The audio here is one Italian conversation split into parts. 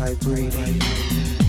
vibrating.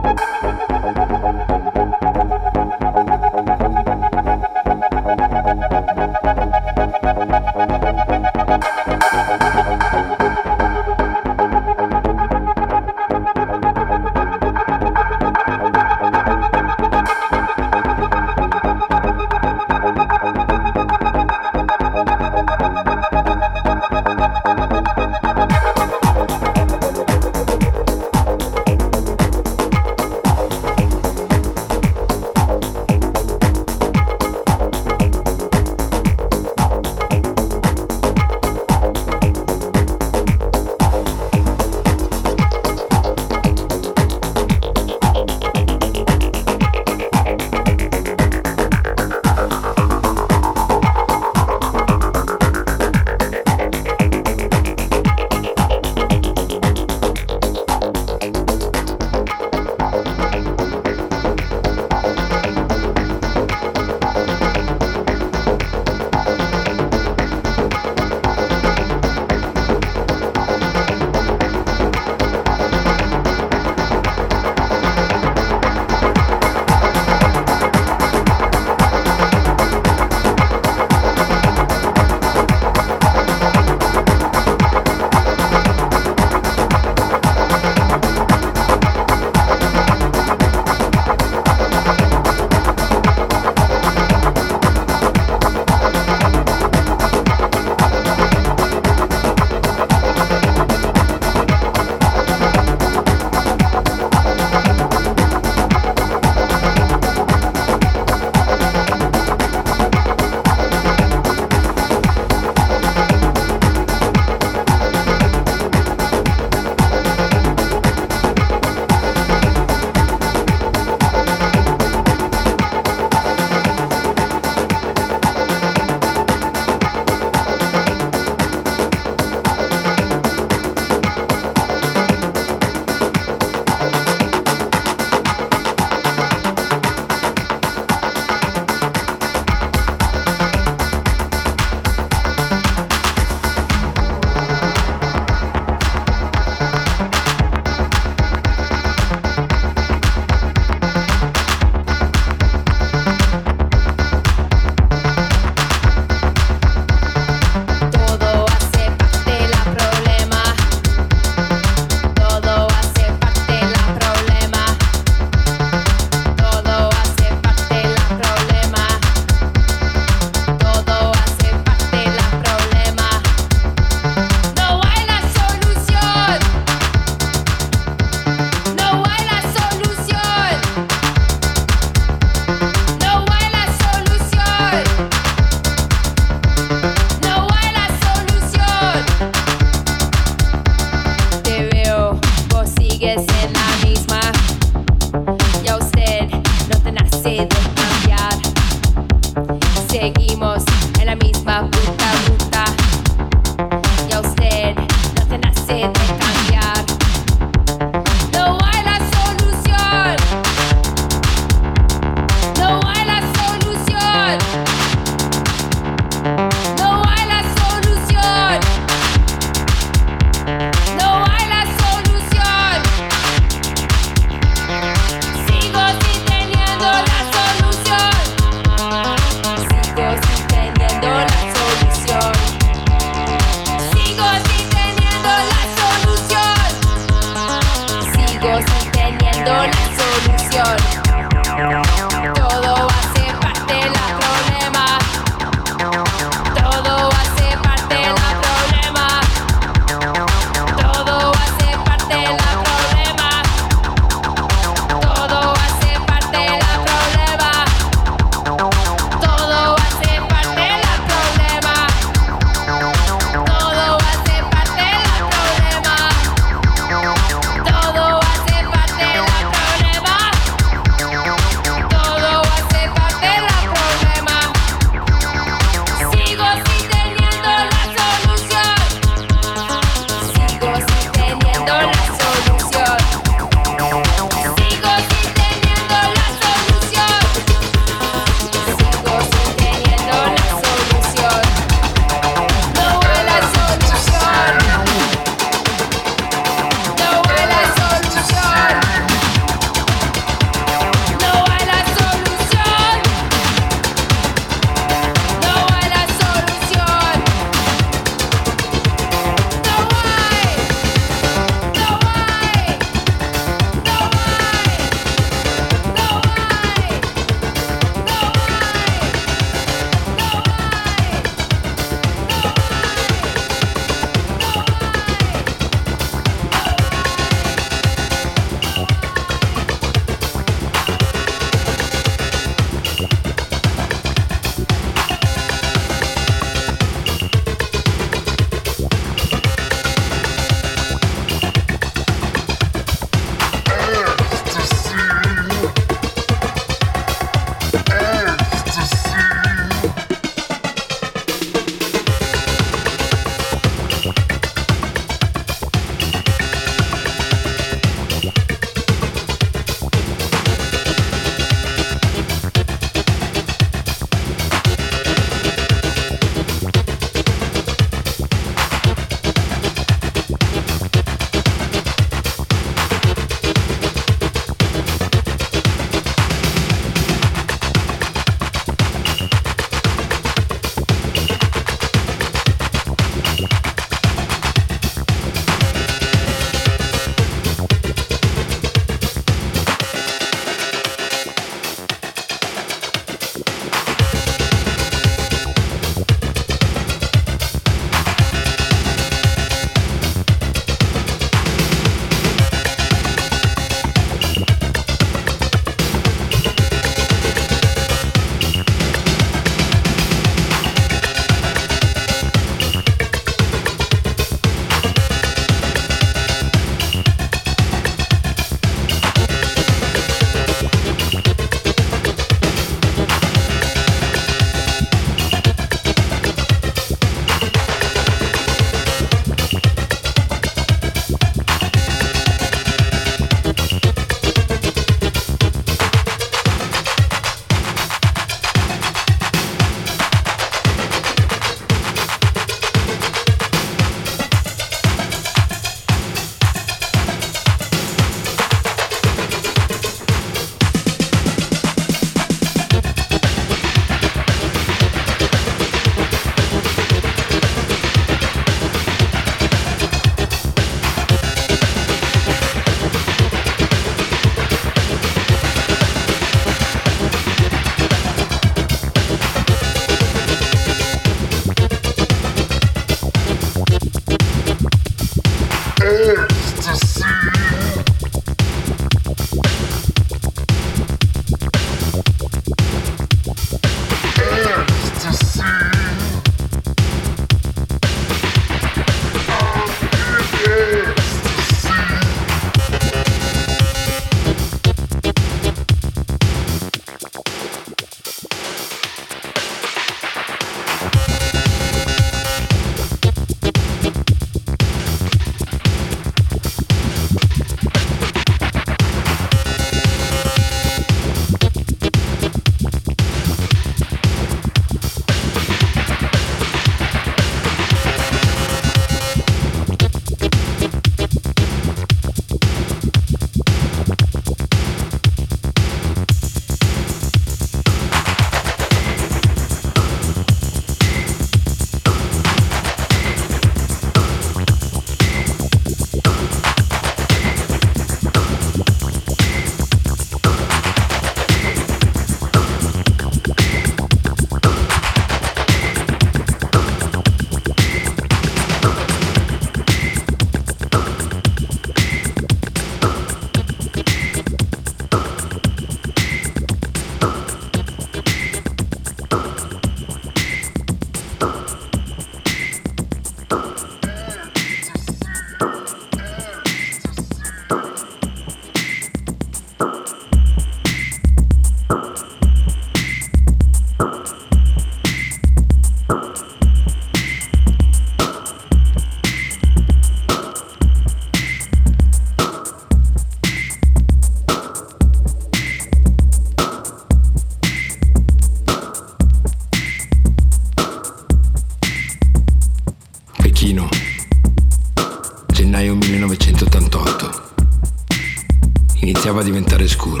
Iniziava a diventare scuro.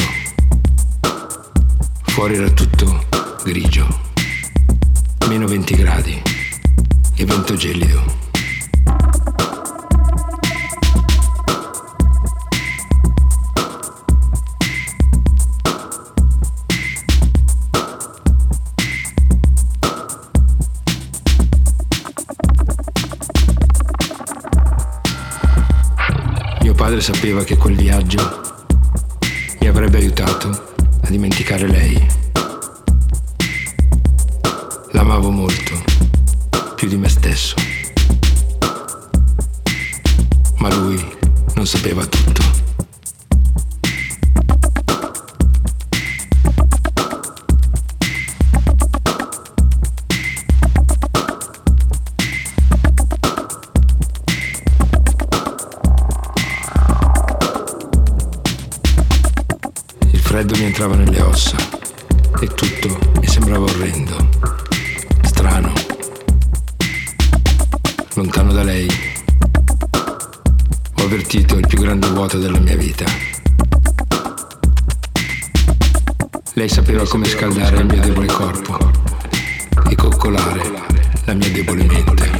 Mi entrava nelle ossa e tutto mi sembrava orrendo, strano, lontano da lei. Ho avvertito il più grande vuoto della mia vita. Lei sapeva come scaldare il mio debole corpo e coccolare la mia debole mente.